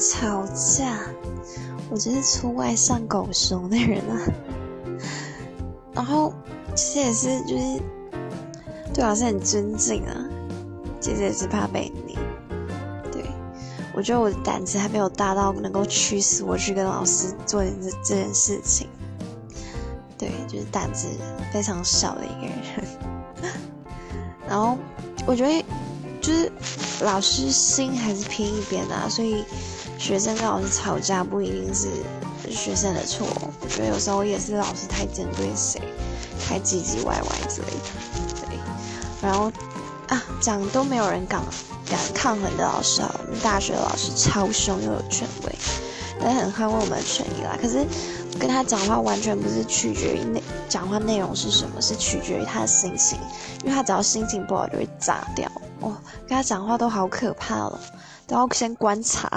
吵架，我真是出外上狗熊的人啊。然后其实也是就是对老师很尊敬啊，其实也是怕被你。对我觉得我的胆子还没有大到能够驱使我去跟老师做这这件事情。对，就是胆子非常小的一个人。然后我觉得就是老师心还是偏一边啊，所以学生跟老师吵架不一定是学生的错。我觉得有时候也是老师太针对谁，太唧唧歪歪之类的。对，然后啊，讲都没有人敢敢抗衡的老师啊，我们大学的老师超凶又有权威，但很捍卫我们的权益啦。可是跟他讲话完全不是取决于内讲话内容是什么，是取决于他的心情，因为他只要心情不好就会炸掉。哦，跟他讲话都好可怕了，都要先观察。